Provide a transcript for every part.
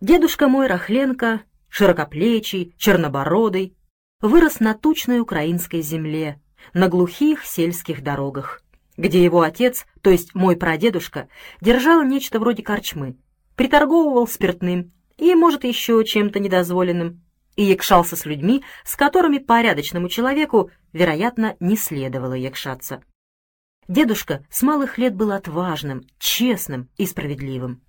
Дедушка мой Рахленко, широкоплечий, чернобородый, вырос на тучной украинской земле, на глухих сельских дорогах, где его отец, то есть мой прадедушка, держал нечто вроде корчмы, приторговывал спиртным и, может, еще чем-то недозволенным, и якшался с людьми, с которыми порядочному человеку, вероятно, не следовало якшаться. Дедушка с малых лет был отважным, честным и справедливым.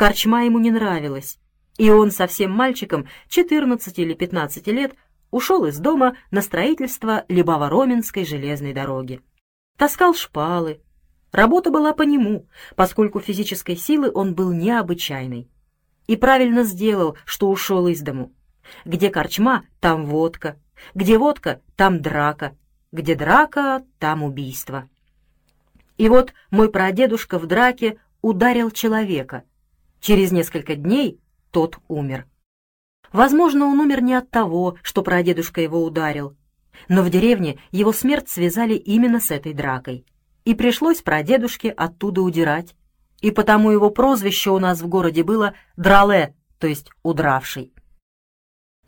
Корчма ему не нравилась, и он совсем мальчиком, 14 или 15 лет, ушел из дома на строительство Либово-Роменской железной дороги. Таскал шпалы. Работа была по нему, поскольку физической силы он был необычайной. И правильно сделал, что ушел из дому. Где корчма, там водка. Где водка, там драка. Где драка, там убийство. И вот мой прадедушка в драке ударил человека. Через несколько дней тот умер. Возможно, он умер не от того, что прадедушка его ударил, но в деревне его смерть связали именно с этой дракой, и пришлось прадедушке оттуда удирать, и потому его прозвище у нас в городе было Драле, то есть удравший.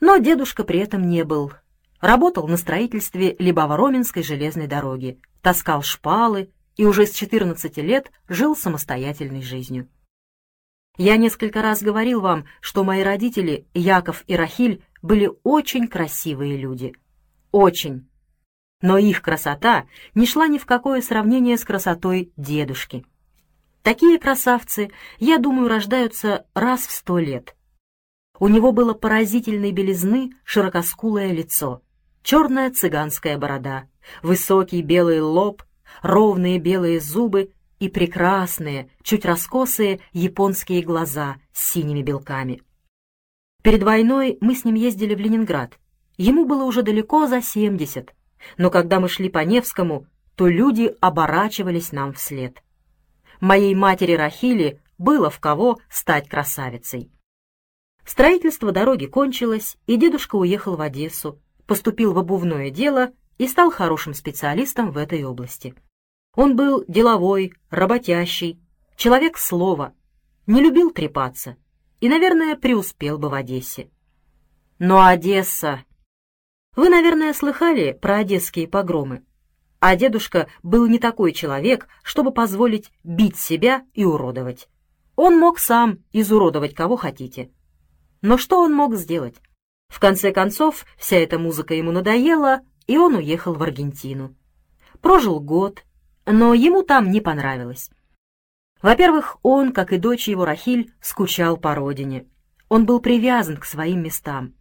Но дедушка при этом не был. Работал на строительстве Либово-Роменской железной дороги, таскал шпалы и уже с 14 лет жил самостоятельной жизнью. Я несколько раз говорил вам, что мои родители, Яков и Рахиль, были очень красивые люди. Очень. Но их красота не шла ни в какое сравнение с красотой дедушки. Такие красавцы, я думаю, рождаются раз в сто лет. У него было поразительной белизны широкоскулое лицо, черная цыганская борода, высокий белый лоб, ровные белые зубы и прекрасные, чуть раскосые японские глаза с синими белками. Перед войной мы с ним ездили в Ленинград. Ему было уже далеко за семьдесят, но когда мы шли по Невскому, то люди оборачивались нам вслед. Моей матери Рахили было в кого стать красавицей. Строительство дороги кончилось, и дедушка уехал в Одессу, поступил в обувное дело и стал хорошим специалистом в этой области. Он был деловой, работящий, человек слова, не любил трепаться и, наверное, преуспел бы в Одессе. Но Одесса... Вы, наверное, слыхали про одесские погромы. А дедушка был не такой человек, чтобы позволить бить себя и уродовать. Он мог сам изуродовать кого хотите. Но что он мог сделать? В конце концов, вся эта музыка ему надоела, и он уехал в Аргентину. Прожил год, но ему там не понравилось. Во-первых, он, как и дочь его Рахиль, скучал по родине. Он был привязан к своим местам.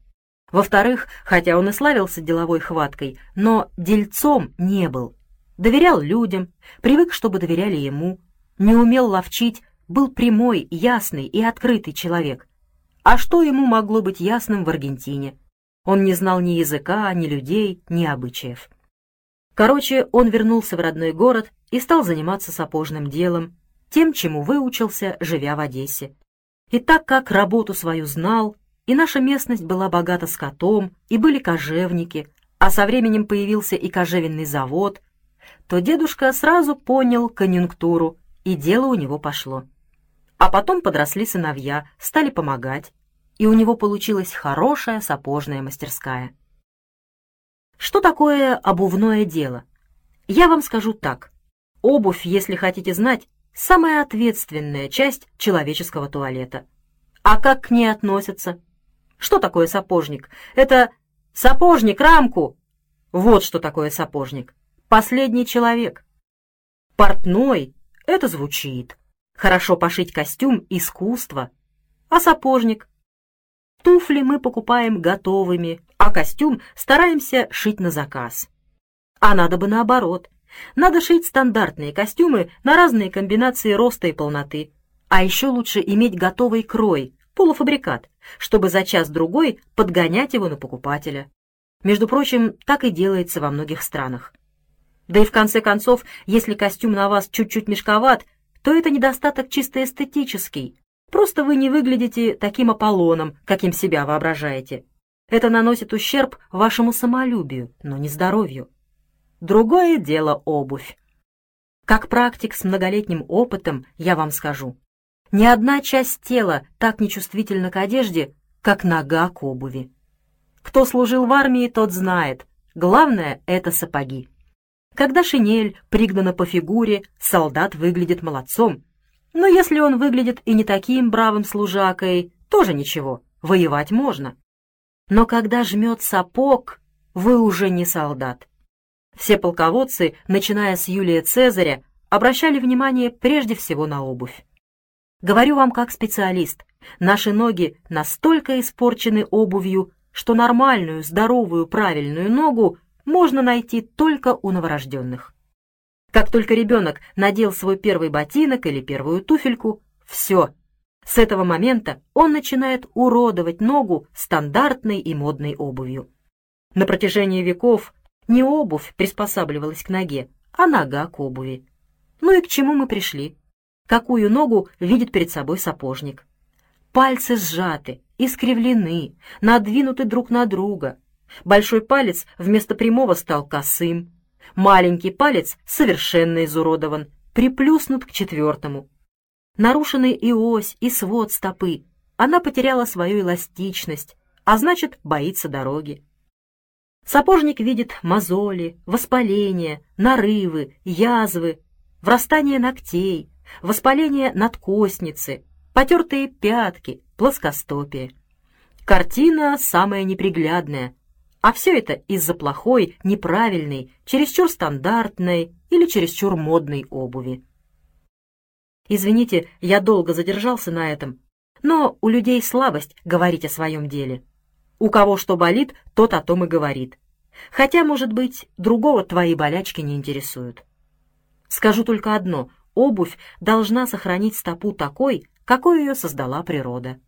Во-вторых, хотя он и славился деловой хваткой, но дельцом не был. Доверял людям, привык, чтобы доверяли ему, не умел ловчить, был прямой, ясный и открытый человек. А что ему могло быть ясным в Аргентине? Он не знал ни языка, ни людей, ни обычаев. Короче, он вернулся в родной город и стал заниматься сапожным делом, тем, чему выучился, живя в Одессе. И так как работу свою знал, и наша местность была богата скотом, и были кожевники, а со временем появился и кожевенный завод, то дедушка сразу понял конъюнктуру, и дело у него пошло. А потом подросли сыновья, стали помогать, и у него получилась хорошая сапожная мастерская. Что такое обувное дело? Я вам скажу так. Обувь, если хотите знать, самая ответственная часть человеческого туалета. А как к ней относятся? Что такое сапожник? Это сапожник, рамку! Вот что такое сапожник. Последний человек. Портной — это звучит. Хорошо пошить костюм — искусство. А сапожник? Туфли мы покупаем готовыми, а костюм стараемся шить на заказ. А надо бы наоборот. Надо шить стандартные костюмы на разные комбинации роста и полноты. А еще лучше иметь готовый крой, полуфабрикат, чтобы за час-другой подгонять его на покупателя. Между прочим, так и делается во многих странах. Да и в конце концов, если костюм на вас чуть-чуть мешковат, то это недостаток чисто эстетический, Просто вы не выглядите таким Аполлоном, каким себя воображаете. Это наносит ущерб вашему самолюбию, но не здоровью. Другое дело обувь. Как практик с многолетним опытом я вам скажу. Ни одна часть тела так нечувствительна к одежде, как нога к обуви. Кто служил в армии, тот знает. Главное — это сапоги. Когда шинель пригнана по фигуре, солдат выглядит молодцом. Но если он выглядит и не таким бравым служакой, тоже ничего, воевать можно. Но когда жмет сапог, вы уже не солдат. Все полководцы, начиная с Юлия Цезаря, обращали внимание прежде всего на обувь. Говорю вам как специалист, наши ноги настолько испорчены обувью, что нормальную, здоровую, правильную ногу можно найти только у новорожденных. Как только ребенок надел свой первый ботинок или первую туфельку, все. С этого момента он начинает уродовать ногу стандартной и модной обувью. На протяжении веков не обувь приспосабливалась к ноге, а нога к обуви. Ну и к чему мы пришли? Какую ногу видит перед собой сапожник? Пальцы сжаты, искривлены, надвинуты друг на друга. Большой палец вместо прямого стал косым. Маленький палец совершенно изуродован, приплюснут к четвертому. Нарушены и ось, и свод стопы. Она потеряла свою эластичность, а значит, боится дороги. Сапожник видит мозоли, воспаления, нарывы, язвы, врастание ногтей, воспаление надкостницы, потертые пятки, плоскостопие. Картина самая неприглядная, а все это из-за плохой, неправильной, чересчур стандартной или чересчур модной обуви. Извините, я долго задержался на этом, но у людей слабость говорить о своем деле. У кого что болит, тот о том и говорит. Хотя, может быть, другого твои болячки не интересуют. Скажу только одно — обувь должна сохранить стопу такой, какой ее создала природа.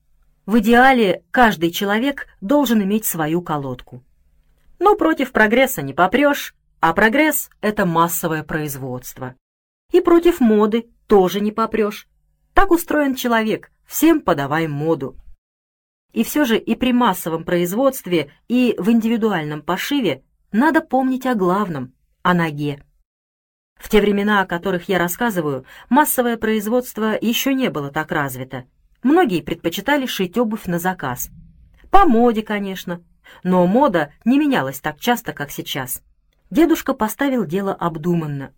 В идеале каждый человек должен иметь свою колодку. Но против прогресса не попрешь, а прогресс — это массовое производство. И против моды тоже не попрешь. Так устроен человек, всем подавай моду. И все же и при массовом производстве, и в индивидуальном пошиве надо помнить о главном — о ноге. В те времена, о которых я рассказываю, массовое производство еще не было так развито. Многие предпочитали шить обувь на заказ. По моде, конечно, но мода не менялась так часто, как сейчас. Дедушка поставил дело обдуманно.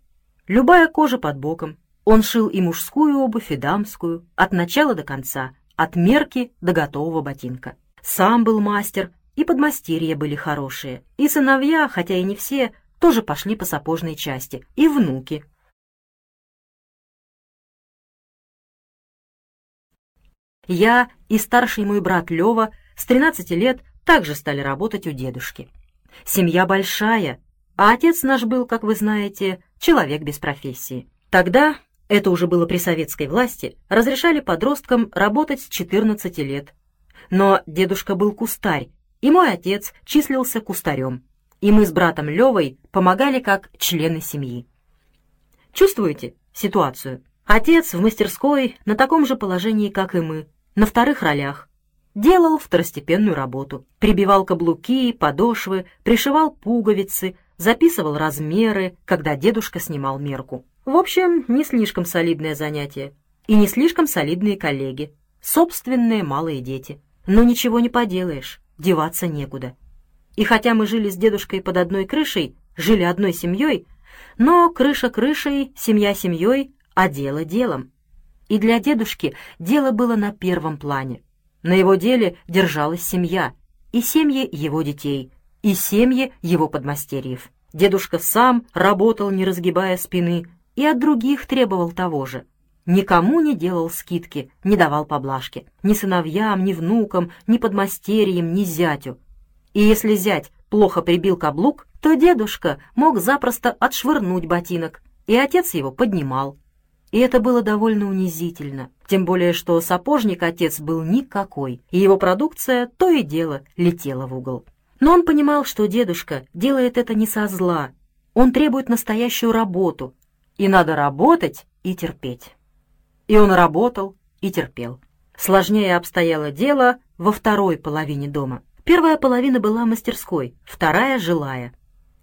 Любая кожа под боком. Он шил и мужскую обувь, и дамскую, от начала до конца, от мерки до готового ботинка. Сам был мастер, и подмастерья были хорошие, и сыновья, хотя и не все, тоже пошли по сапожной части, и внуки. Я и старший мой брат Лева с 13 лет также стали работать у дедушки. Семья большая, а отец наш был, как вы знаете, человек без профессии. Тогда, это уже было при советской власти, разрешали подросткам работать с 14 лет. Но дедушка был кустарь, и мой отец числился кустарем и мы с братом Левой помогали как члены семьи. Чувствуете ситуацию? Отец в мастерской на таком же положении, как и мы, на вторых ролях. Делал второстепенную работу. Прибивал каблуки, подошвы, пришивал пуговицы, записывал размеры, когда дедушка снимал мерку. В общем, не слишком солидное занятие. И не слишком солидные коллеги. Собственные малые дети. Но ничего не поделаешь, деваться некуда. И хотя мы жили с дедушкой под одной крышей, жили одной семьей, но крыша крышей, семья семьей, а дело делом. И для дедушки дело было на первом плане. На его деле держалась семья, и семьи его детей, и семьи его подмастерьев. Дедушка сам работал, не разгибая спины, и от других требовал того же. Никому не делал скидки, не давал поблажки. Ни сыновьям, ни внукам, ни подмастерьям, ни зятю и если зять плохо прибил каблук, то дедушка мог запросто отшвырнуть ботинок, и отец его поднимал. И это было довольно унизительно, тем более что сапожник отец был никакой, и его продукция то и дело летела в угол. Но он понимал, что дедушка делает это не со зла, он требует настоящую работу, и надо работать и терпеть. И он работал и терпел. Сложнее обстояло дело во второй половине дома. Первая половина была мастерской, вторая — жилая.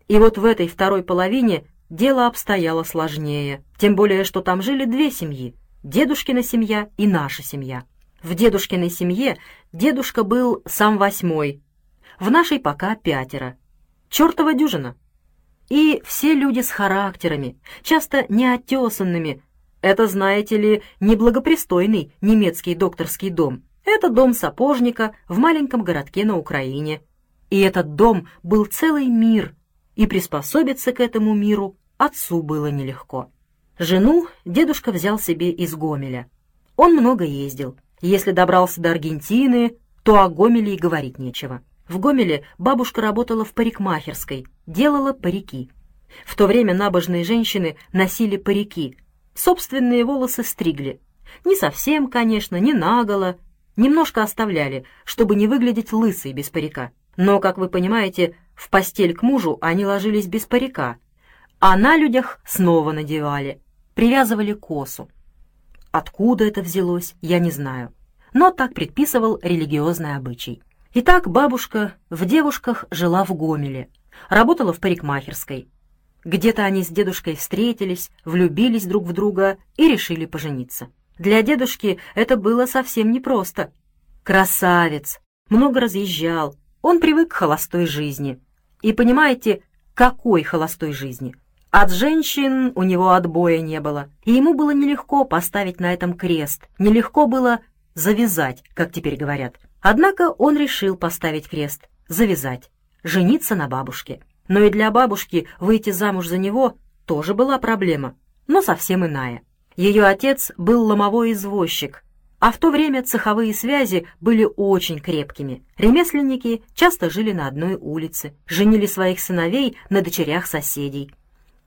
И вот в этой второй половине дело обстояло сложнее, тем более, что там жили две семьи. дедушкина семья и наша семья. В дедушкиной семье дедушка был сам восьмой, в нашей пока пятеро. Чертова дюжина. И все люди с характерами, часто неотесанными. Это, знаете ли, неблагопристойный немецкий докторский дом. Это дом сапожника в маленьком городке на Украине. И этот дом был целый мир, и приспособиться к этому миру отцу было нелегко. Жену дедушка взял себе из Гомеля. Он много ездил. Если добрался до Аргентины, то о Гомеле и говорить нечего. В Гомеле бабушка работала в парикмахерской, делала парики. В то время набожные женщины носили парики, собственные волосы стригли. Не совсем, конечно, не наголо, немножко оставляли, чтобы не выглядеть лысой без парика. Но, как вы понимаете, в постель к мужу они ложились без парика, а на людях снова надевали, привязывали косу. Откуда это взялось, я не знаю. Но так предписывал религиозный обычай. Итак, бабушка в девушках жила в Гомеле, работала в парикмахерской. Где-то они с дедушкой встретились, влюбились друг в друга и решили пожениться. Для дедушки это было совсем непросто. Красавец, много разъезжал, он привык к холостой жизни. И понимаете, какой холостой жизни? От женщин у него отбоя не было, и ему было нелегко поставить на этом крест, нелегко было завязать, как теперь говорят. Однако он решил поставить крест, завязать, жениться на бабушке. Но и для бабушки выйти замуж за него тоже была проблема, но совсем иная. Ее отец был ломовой извозчик, а в то время цеховые связи были очень крепкими. Ремесленники часто жили на одной улице, женили своих сыновей на дочерях соседей.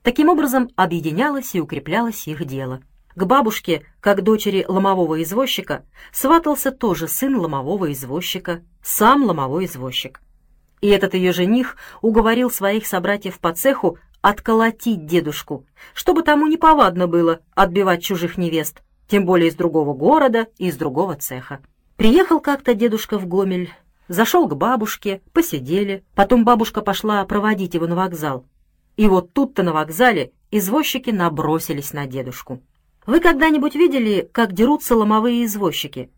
Таким образом объединялось и укреплялось их дело. К бабушке, как дочери ломового извозчика, сватался тоже сын ломового извозчика, сам ломовой извозчик. И этот ее жених уговорил своих собратьев по цеху отколотить дедушку, чтобы тому неповадно было отбивать чужих невест, тем более из другого города и из другого цеха. Приехал как-то дедушка в Гомель, зашел к бабушке, посидели, потом бабушка пошла проводить его на вокзал. И вот тут-то на вокзале извозчики набросились на дедушку. Вы когда-нибудь видели, как дерутся ломовые извозчики?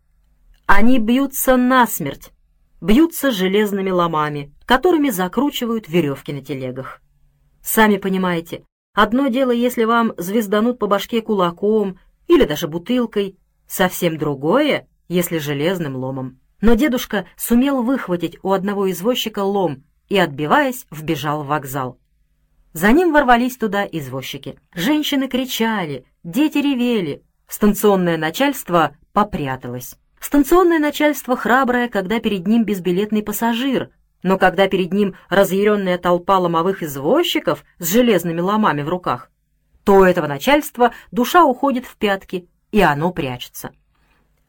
Они бьются насмерть, бьются железными ломами, которыми закручивают веревки на телегах. Сами понимаете, одно дело, если вам звезданут по башке кулаком или даже бутылкой, совсем другое, если железным ломом. Но дедушка сумел выхватить у одного извозчика лом и, отбиваясь, вбежал в вокзал. За ним ворвались туда извозчики. Женщины кричали, дети ревели. Станционное начальство попряталось. Станционное начальство храброе, когда перед ним безбилетный пассажир, но когда перед ним разъяренная толпа ломовых извозчиков с железными ломами в руках, то у этого начальства душа уходит в пятки, и оно прячется.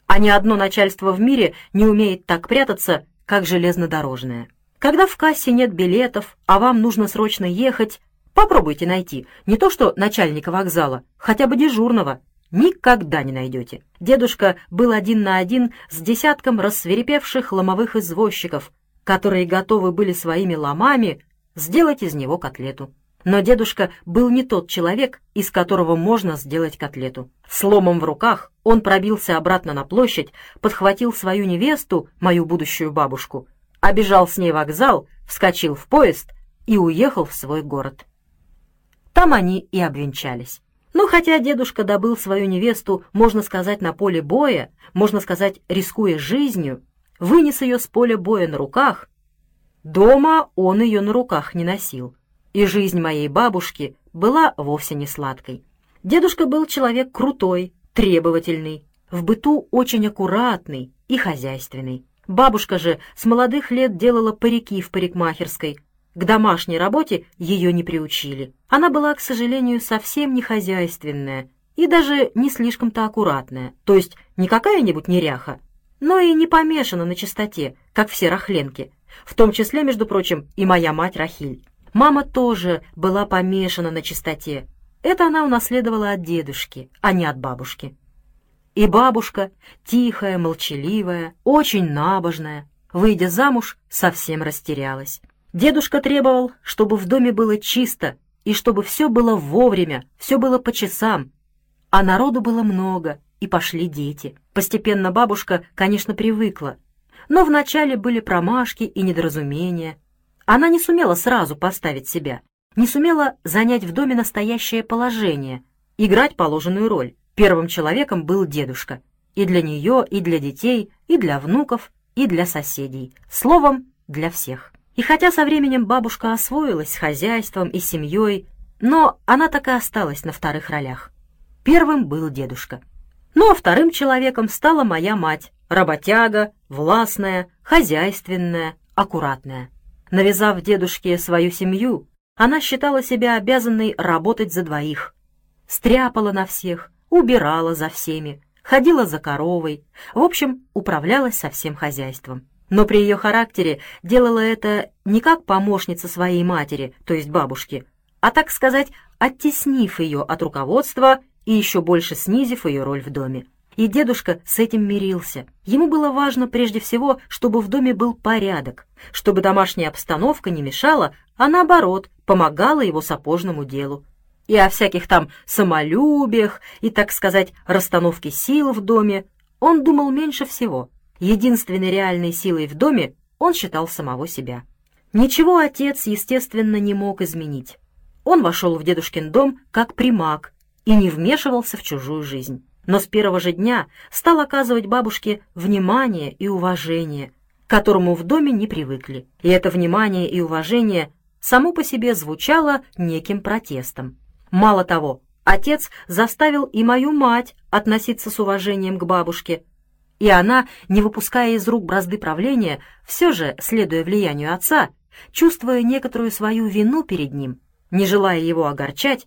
А ни одно начальство в мире не умеет так прятаться, как железнодорожное. Когда в кассе нет билетов, а вам нужно срочно ехать, Попробуйте найти не то что начальника вокзала, хотя бы дежурного. Никогда не найдете. Дедушка был один на один с десятком рассверепевших ломовых извозчиков, которые готовы были своими ломами сделать из него котлету. Но дедушка был не тот человек, из которого можно сделать котлету. С ломом в руках он пробился обратно на площадь, подхватил свою невесту, мою будущую бабушку, обежал с ней вокзал, вскочил в поезд и уехал в свой город. Там они и обвенчались. Но хотя дедушка добыл свою невесту, можно сказать, на поле боя, можно сказать, рискуя жизнью, вынес ее с поля боя на руках, дома он ее на руках не носил. И жизнь моей бабушки была вовсе не сладкой. Дедушка был человек крутой, требовательный, в быту очень аккуратный и хозяйственный. Бабушка же с молодых лет делала парики в парикмахерской, к домашней работе ее не приучили. Она была, к сожалению, совсем не хозяйственная и даже не слишком-то аккуратная, то есть не какая-нибудь неряха, но и не помешана на чистоте, как все рахленки, в том числе, между прочим, и моя мать Рахиль. Мама тоже была помешана на чистоте. Это она унаследовала от дедушки, а не от бабушки. И бабушка, тихая, молчаливая, очень набожная, выйдя замуж, совсем растерялась. Дедушка требовал, чтобы в доме было чисто и чтобы все было вовремя, все было по часам. А народу было много, и пошли дети. Постепенно бабушка, конечно, привыкла, но вначале были промашки и недоразумения. Она не сумела сразу поставить себя, не сумела занять в доме настоящее положение, играть положенную роль. Первым человеком был дедушка. И для нее, и для детей, и для внуков, и для соседей. Словом, для всех. И хотя со временем бабушка освоилась с хозяйством и семьей, но она так и осталась на вторых ролях. Первым был дедушка. Ну а вторым человеком стала моя мать, работяга, властная, хозяйственная, аккуратная. Навязав дедушке свою семью, она считала себя обязанной работать за двоих. Стряпала на всех, убирала за всеми, ходила за коровой, в общем, управлялась со всем хозяйством. Но при ее характере делала это не как помощница своей матери, то есть бабушки, а, так сказать, оттеснив ее от руководства и еще больше снизив ее роль в доме. И дедушка с этим мирился. Ему было важно прежде всего, чтобы в доме был порядок, чтобы домашняя обстановка не мешала, а наоборот, помогала его сапожному делу. И о всяких там самолюбиях и, так сказать, расстановке сил в доме он думал меньше всего. Единственной реальной силой в доме он считал самого себя. Ничего отец, естественно, не мог изменить. Он вошел в дедушкин дом как примак и не вмешивался в чужую жизнь но с первого же дня стал оказывать бабушке внимание и уважение, к которому в доме не привыкли. И это внимание и уважение само по себе звучало неким протестом. Мало того, отец заставил и мою мать относиться с уважением к бабушке, и она, не выпуская из рук бразды правления, все же, следуя влиянию отца, чувствуя некоторую свою вину перед ним, не желая его огорчать,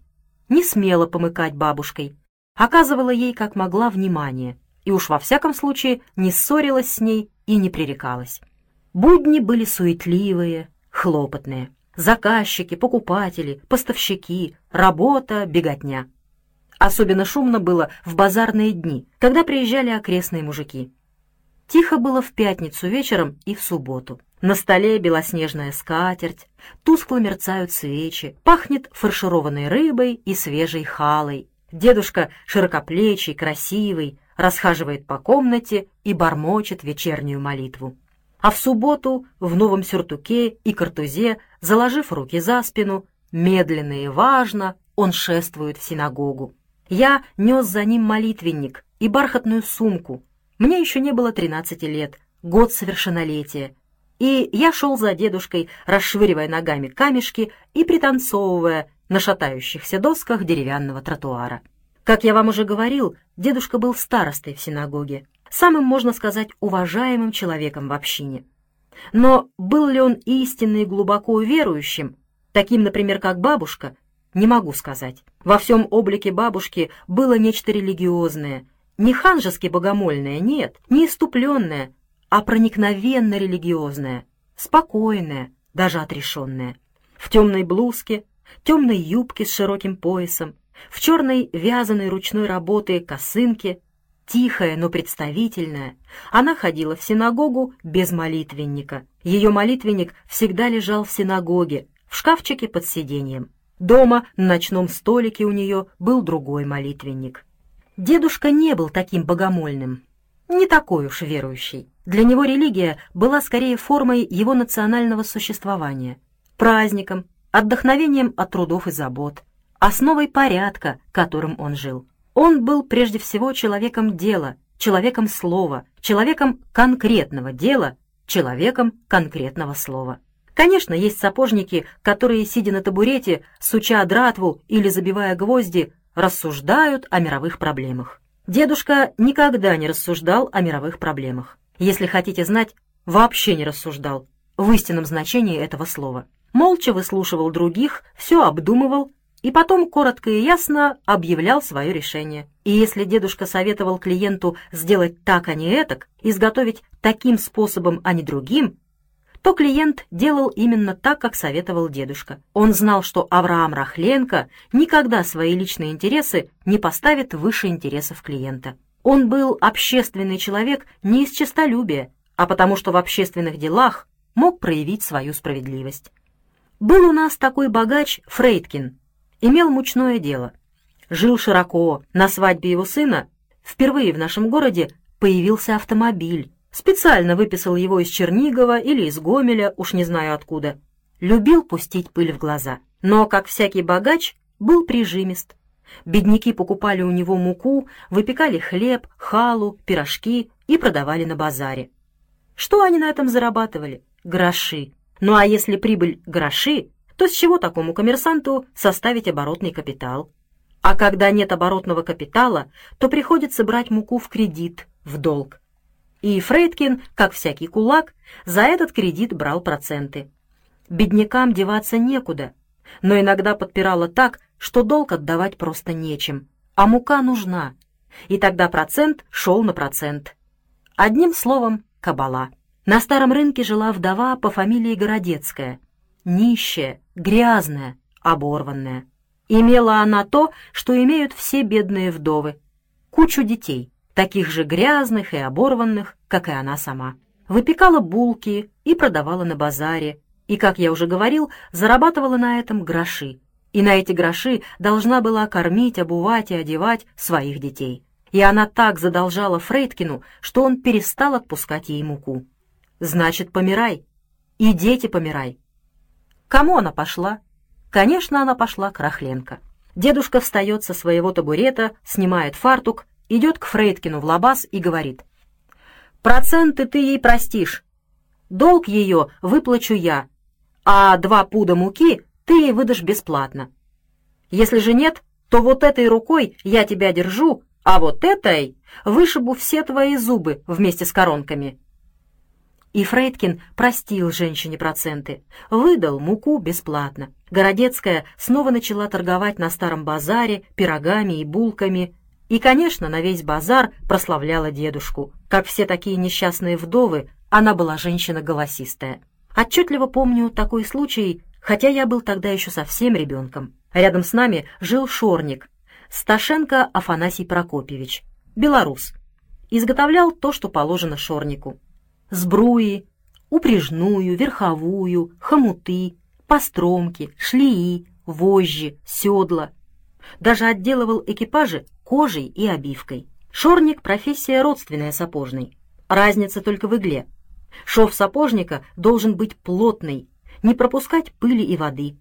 не смела помыкать бабушкой, оказывала ей как могла внимание и уж во всяком случае не ссорилась с ней и не пререкалась. Будни были суетливые, хлопотные. Заказчики, покупатели, поставщики, работа, беготня. Особенно шумно было в базарные дни, когда приезжали окрестные мужики. Тихо было в пятницу вечером и в субботу. На столе белоснежная скатерть, тускло мерцают свечи, пахнет фаршированной рыбой и свежей халой, Дедушка широкоплечий, красивый, расхаживает по комнате и бормочет вечернюю молитву. А в субботу в новом сюртуке и картузе, заложив руки за спину, медленно и важно он шествует в синагогу. Я нес за ним молитвенник и бархатную сумку. Мне еще не было тринадцати лет, год совершеннолетия. И я шел за дедушкой, расшвыривая ногами камешки и пританцовывая, на шатающихся досках деревянного тротуара. Как я вам уже говорил, дедушка был старостой в синагоге, самым, можно сказать, уважаемым человеком в общине. Но был ли он истинно и глубоко верующим, таким, например, как бабушка, не могу сказать. Во всем облике бабушки было нечто религиозное, не ханжески богомольное, нет, не иступленное, а проникновенно религиозное, спокойное, даже отрешенное. В темной блузке, темной юбке с широким поясом, в черной вязаной ручной работы косынке, тихая, но представительная, она ходила в синагогу без молитвенника. Ее молитвенник всегда лежал в синагоге, в шкафчике под сиденьем. Дома на ночном столике у нее был другой молитвенник. Дедушка не был таким богомольным, не такой уж верующий. Для него религия была скорее формой его национального существования, праздником, отдохновением от трудов и забот, основой порядка, которым он жил. Он был прежде всего человеком дела, человеком слова, человеком конкретного дела, человеком конкретного слова. Конечно, есть сапожники, которые, сидя на табурете, суча дратву или забивая гвозди, рассуждают о мировых проблемах. Дедушка никогда не рассуждал о мировых проблемах. Если хотите знать, вообще не рассуждал в истинном значении этого слова молча выслушивал других, все обдумывал и потом коротко и ясно объявлял свое решение. И если дедушка советовал клиенту сделать так, а не этак, изготовить таким способом, а не другим, то клиент делал именно так, как советовал дедушка. Он знал, что Авраам Рахленко никогда свои личные интересы не поставит выше интересов клиента. Он был общественный человек не из честолюбия, а потому что в общественных делах мог проявить свою справедливость. Был у нас такой богач Фрейдкин, имел мучное дело. Жил широко, на свадьбе его сына впервые в нашем городе появился автомобиль. Специально выписал его из Чернигова или из Гомеля, уж не знаю откуда. Любил пустить пыль в глаза. Но, как всякий богач, был прижимист. Бедняки покупали у него муку, выпекали хлеб, халу, пирожки и продавали на базаре. Что они на этом зарабатывали? Гроши. Ну а если прибыль гроши, то с чего такому коммерсанту составить оборотный капитал? А когда нет оборотного капитала, то приходится брать муку в кредит, в долг. И Фрейдкин, как всякий кулак, за этот кредит брал проценты. Беднякам деваться некуда, но иногда подпирало так, что долг отдавать просто нечем, а мука нужна, и тогда процент шел на процент. Одним словом, кабала. На старом рынке жила вдова по фамилии Городецкая, нищая, грязная, оборванная. Имела она то, что имеют все бедные вдовы — кучу детей, таких же грязных и оборванных, как и она сама. Выпекала булки и продавала на базаре, и, как я уже говорил, зарабатывала на этом гроши. И на эти гроши должна была кормить, обувать и одевать своих детей. И она так задолжала Фрейдкину, что он перестал отпускать ей муку. «Значит, помирай. И дети помирай. Кому она пошла? Конечно, она пошла к Рахленко. Дедушка встает со своего табурета, снимает фартук, идет к Фрейдкину в лабаз и говорит. «Проценты ты ей простишь. Долг ее выплачу я, а два пуда муки ты ей выдашь бесплатно. Если же нет, то вот этой рукой я тебя держу, а вот этой вышибу все твои зубы вместе с коронками». И Фрейдкин простил женщине проценты, выдал муку бесплатно. Городецкая снова начала торговать на старом базаре пирогами и булками, и, конечно, на весь базар прославляла дедушку. Как все такие несчастные вдовы, она была женщина голосистая. Отчетливо помню такой случай, хотя я был тогда еще совсем ребенком. Рядом с нами жил шорник, Сташенко Афанасий Прокопьевич, белорус. Изготовлял то, что положено шорнику сбруи, упряжную, верховую, хомуты, постромки, шлеи, вожжи, седла. Даже отделывал экипажи кожей и обивкой. Шорник — профессия родственная сапожной. Разница только в игле. Шов сапожника должен быть плотный, не пропускать пыли и воды.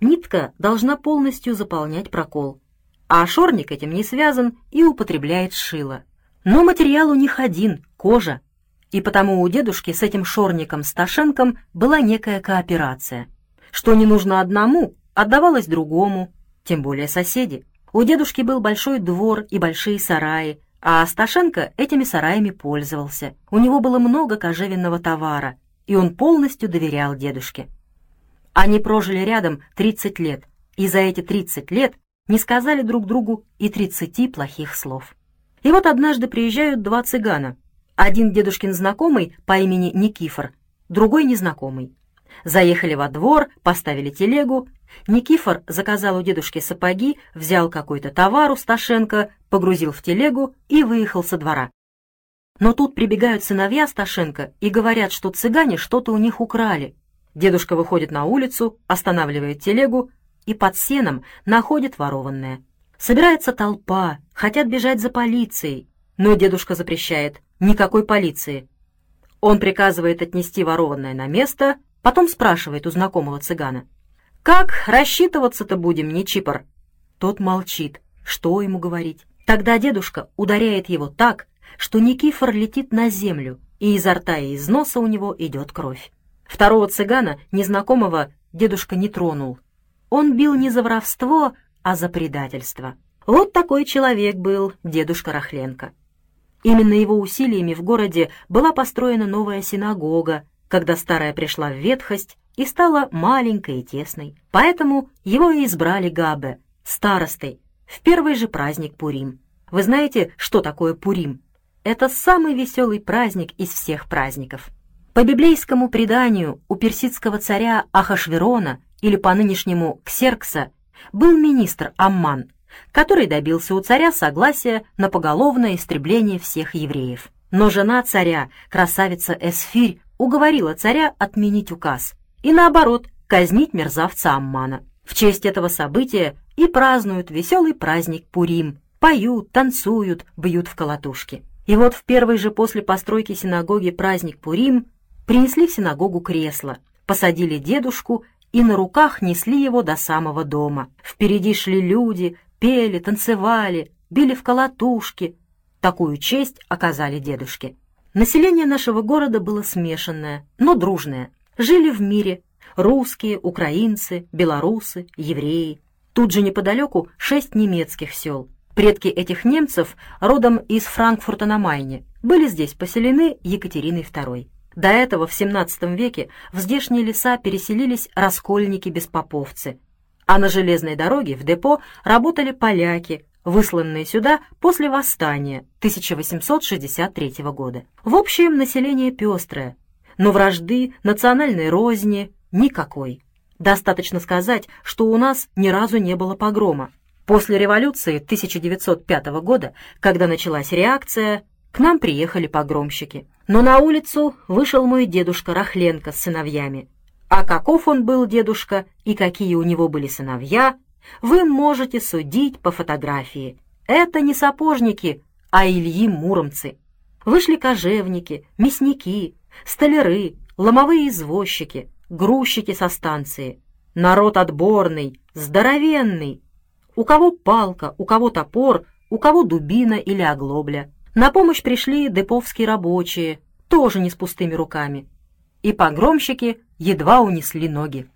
Нитка должна полностью заполнять прокол. А шорник этим не связан и употребляет шило. Но материал у них один — кожа, и потому у дедушки с этим шорником Сташенком была некая кооперация. Что не нужно одному, отдавалось другому, тем более соседи. У дедушки был большой двор и большие сараи, а Сташенко этими сараями пользовался. У него было много кожевенного товара, и он полностью доверял дедушке. Они прожили рядом 30 лет, и за эти 30 лет не сказали друг другу и 30 плохих слов. И вот однажды приезжают два цыгана — один дедушкин знакомый по имени Никифор, другой незнакомый. Заехали во двор, поставили телегу. Никифор заказал у дедушки сапоги, взял какой-то товар у Сташенко, погрузил в телегу и выехал со двора. Но тут прибегают сыновья Сташенко и говорят, что цыгане что-то у них украли. Дедушка выходит на улицу, останавливает телегу и под сеном находит ворованное. Собирается толпа, хотят бежать за полицией, но дедушка запрещает. Никакой полиции. Он приказывает отнести ворованное на место, потом спрашивает у знакомого цыгана. «Как рассчитываться-то будем, не чипор?» Тот молчит. Что ему говорить? Тогда дедушка ударяет его так, что Никифор летит на землю, и изо рта и из носа у него идет кровь. Второго цыгана, незнакомого, дедушка не тронул. Он бил не за воровство, а за предательство. Вот такой человек был дедушка Рахленко. Именно его усилиями в городе была построена новая синагога, когда старая пришла в ветхость и стала маленькой и тесной. Поэтому его и избрали Габе, старостой, в первый же праздник Пурим. Вы знаете, что такое Пурим? Это самый веселый праздник из всех праздников. По библейскому преданию у персидского царя Ахашверона или по нынешнему Ксеркса был министр Амман – который добился у царя согласия на поголовное истребление всех евреев. Но жена царя, красавица Эсфирь, уговорила царя отменить указ и, наоборот, казнить мерзавца Аммана. В честь этого события и празднуют веселый праздник Пурим, поют, танцуют, бьют в колотушки. И вот в первый же после постройки синагоги праздник Пурим принесли в синагогу кресло, посадили дедушку и на руках несли его до самого дома. Впереди шли люди, пели, танцевали, били в колотушки. Такую честь оказали дедушке. Население нашего города было смешанное, но дружное. Жили в мире русские, украинцы, белорусы, евреи. Тут же неподалеку шесть немецких сел. Предки этих немцев, родом из Франкфурта на Майне, были здесь поселены Екатериной II. До этого в XVII веке в здешние леса переселились раскольники-беспоповцы, а на железной дороге в депо работали поляки, высланные сюда после восстания 1863 года. В общем, население пестрое, но вражды, национальной розни никакой. Достаточно сказать, что у нас ни разу не было погрома. После революции 1905 года, когда началась реакция, к нам приехали погромщики. Но на улицу вышел мой дедушка Рахленко с сыновьями. А каков он был дедушка и какие у него были сыновья, вы можете судить по фотографии. Это не сапожники, а Ильи Муромцы. Вышли кожевники, мясники, столяры, ломовые извозчики, грузчики со станции. Народ отборный, здоровенный, у кого палка, у кого топор, у кого дубина или оглобля. На помощь пришли деповские рабочие, тоже не с пустыми руками. И погромщики едва унесли ноги.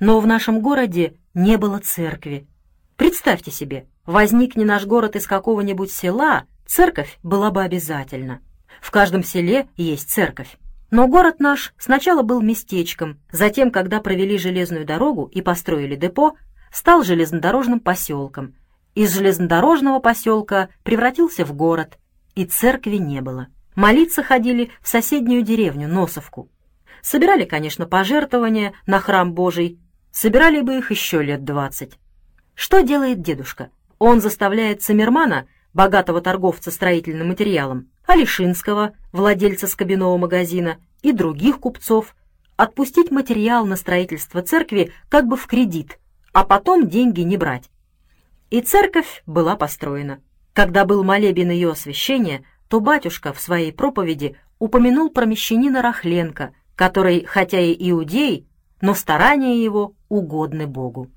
Но в нашем городе не было церкви. Представьте себе, возникне наш город из какого-нибудь села, церковь была бы обязательно. В каждом селе есть церковь. Но город наш сначала был местечком, затем, когда провели железную дорогу и построили депо, стал железнодорожным поселком. Из железнодорожного поселка превратился в город, и церкви не было. Молиться ходили в соседнюю деревню, Носовку. Собирали, конечно, пожертвования на храм Божий, собирали бы их еще лет двадцать. Что делает дедушка? Он заставляет Циммермана, богатого торговца строительным материалом, Алишинского, владельца скобяного магазина, и других купцов, отпустить материал на строительство церкви как бы в кредит – а потом деньги не брать. И церковь была построена. Когда был молебен ее освящения, то батюшка в своей проповеди упомянул про мещанина Рахленко, который, хотя и иудей, но старания его угодны Богу.